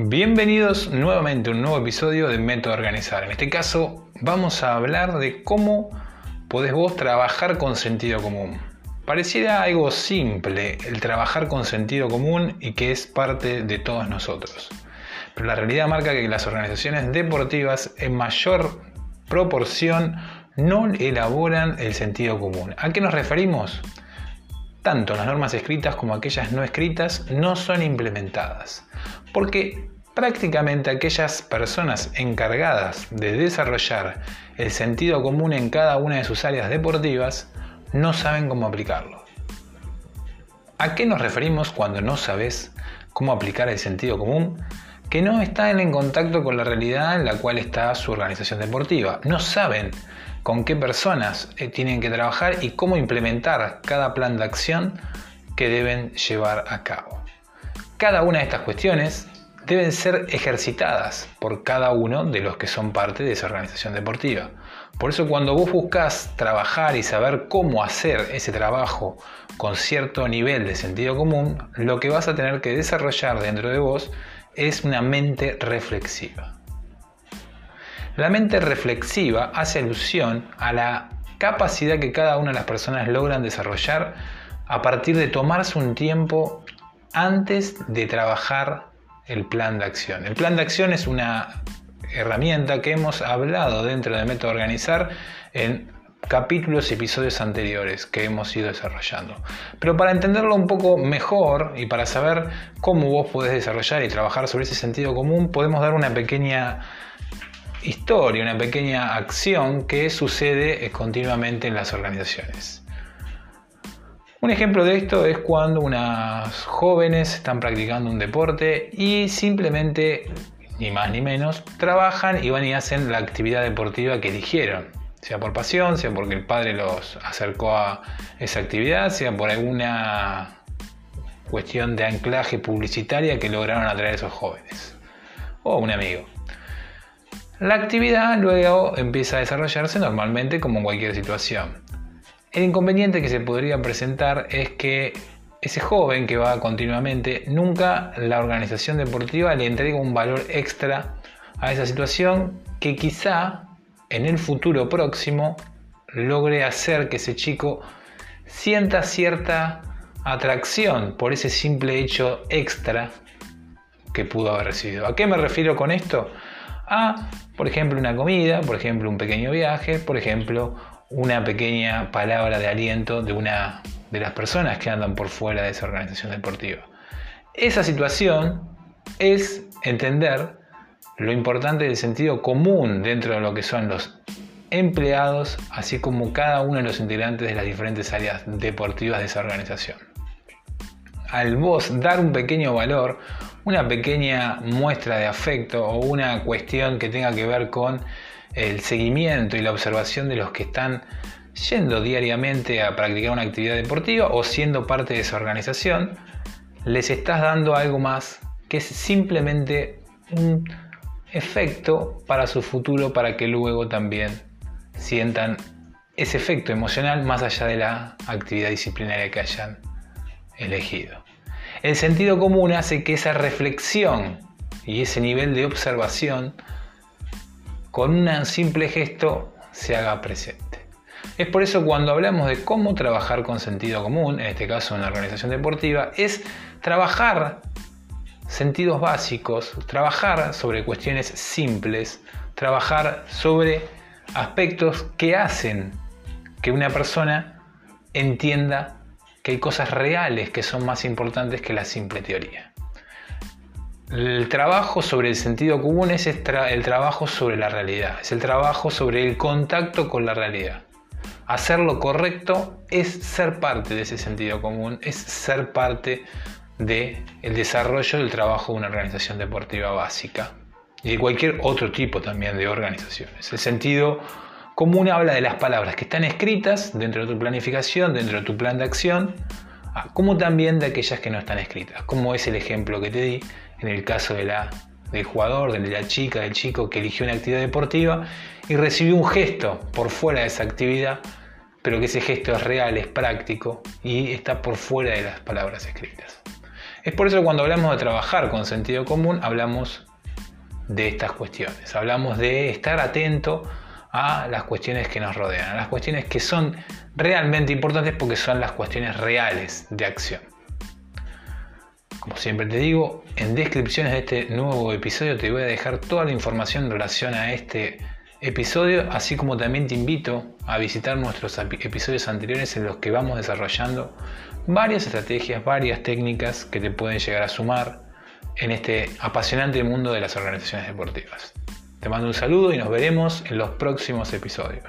Bienvenidos nuevamente a un nuevo episodio de Método Organizar. En este caso vamos a hablar de cómo podés vos trabajar con sentido común. Pareciera algo simple el trabajar con sentido común y que es parte de todos nosotros. Pero la realidad marca que las organizaciones deportivas en mayor proporción no elaboran el sentido común. ¿A qué nos referimos? Tanto las normas escritas como aquellas no escritas no son implementadas porque prácticamente aquellas personas encargadas de desarrollar el sentido común en cada una de sus áreas deportivas no saben cómo aplicarlo. ¿A qué nos referimos cuando no sabes cómo aplicar el sentido común? Que no están en contacto con la realidad en la cual está su organización deportiva. No saben con qué personas eh, tienen que trabajar y cómo implementar cada plan de acción que deben llevar a cabo. Cada una de estas cuestiones deben ser ejercitadas por cada uno de los que son parte de esa organización deportiva. Por eso cuando vos buscas trabajar y saber cómo hacer ese trabajo con cierto nivel de sentido común, lo que vas a tener que desarrollar dentro de vos es una mente reflexiva. La mente reflexiva hace alusión a la capacidad que cada una de las personas logran desarrollar a partir de tomarse un tiempo antes de trabajar el plan de acción. El plan de acción es una herramienta que hemos hablado dentro de Método Organizar en capítulos y episodios anteriores que hemos ido desarrollando. Pero para entenderlo un poco mejor y para saber cómo vos podés desarrollar y trabajar sobre ese sentido común, podemos dar una pequeña historia, una pequeña acción que sucede continuamente en las organizaciones. Un ejemplo de esto es cuando unas jóvenes están practicando un deporte y simplemente, ni más ni menos, trabajan y van y hacen la actividad deportiva que eligieron. Sea por pasión, sea porque el padre los acercó a esa actividad, sea por alguna cuestión de anclaje publicitaria que lograron atraer a esos jóvenes. O un amigo. La actividad luego empieza a desarrollarse normalmente como en cualquier situación. El inconveniente que se podría presentar es que ese joven que va continuamente, nunca la organización deportiva le entrega un valor extra a esa situación que quizá en el futuro próximo logre hacer que ese chico sienta cierta atracción por ese simple hecho extra que pudo haber recibido. ¿A qué me refiero con esto? A, por ejemplo, una comida, por ejemplo, un pequeño viaje, por ejemplo, una pequeña palabra de aliento de una de las personas que andan por fuera de esa organización deportiva. Esa situación es entender lo importante del sentido común dentro de lo que son los empleados, así como cada uno de los integrantes de las diferentes áreas deportivas de esa organización. Al vos dar un pequeño valor, una pequeña muestra de afecto o una cuestión que tenga que ver con el seguimiento y la observación de los que están yendo diariamente a practicar una actividad deportiva o siendo parte de esa organización, les estás dando algo más que es simplemente un efecto para su futuro para que luego también sientan ese efecto emocional más allá de la actividad disciplinaria que hayan elegido. El sentido común hace que esa reflexión y ese nivel de observación con un simple gesto se haga presente. Es por eso cuando hablamos de cómo trabajar con sentido común, en este caso en la organización deportiva, es trabajar sentidos básicos, trabajar sobre cuestiones simples, trabajar sobre aspectos que hacen que una persona entienda que hay cosas reales que son más importantes que la simple teoría. El trabajo sobre el sentido común es el trabajo sobre la realidad, es el trabajo sobre el contacto con la realidad. Hacer lo correcto es ser parte de ese sentido común, es ser parte del desarrollo del trabajo de una organización deportiva básica y de cualquier otro tipo también de organizaciones. El sentido común habla de las palabras que están escritas dentro de tu planificación, dentro de tu plan de acción, como también de aquellas que no están escritas, como es el ejemplo que te di en el caso de la, del jugador, de la chica, del chico que eligió una actividad deportiva y recibió un gesto por fuera de esa actividad, pero que ese gesto es real, es práctico y está por fuera de las palabras escritas. Es por eso que cuando hablamos de trabajar con sentido común, hablamos de estas cuestiones. Hablamos de estar atento a las cuestiones que nos rodean, a las cuestiones que son realmente importantes porque son las cuestiones reales de acción. Como siempre te digo, en descripciones de este nuevo episodio te voy a dejar toda la información en relación a este episodio, así como también te invito a visitar nuestros episodios anteriores en los que vamos desarrollando varias estrategias, varias técnicas que te pueden llegar a sumar en este apasionante mundo de las organizaciones deportivas. Te mando un saludo y nos veremos en los próximos episodios.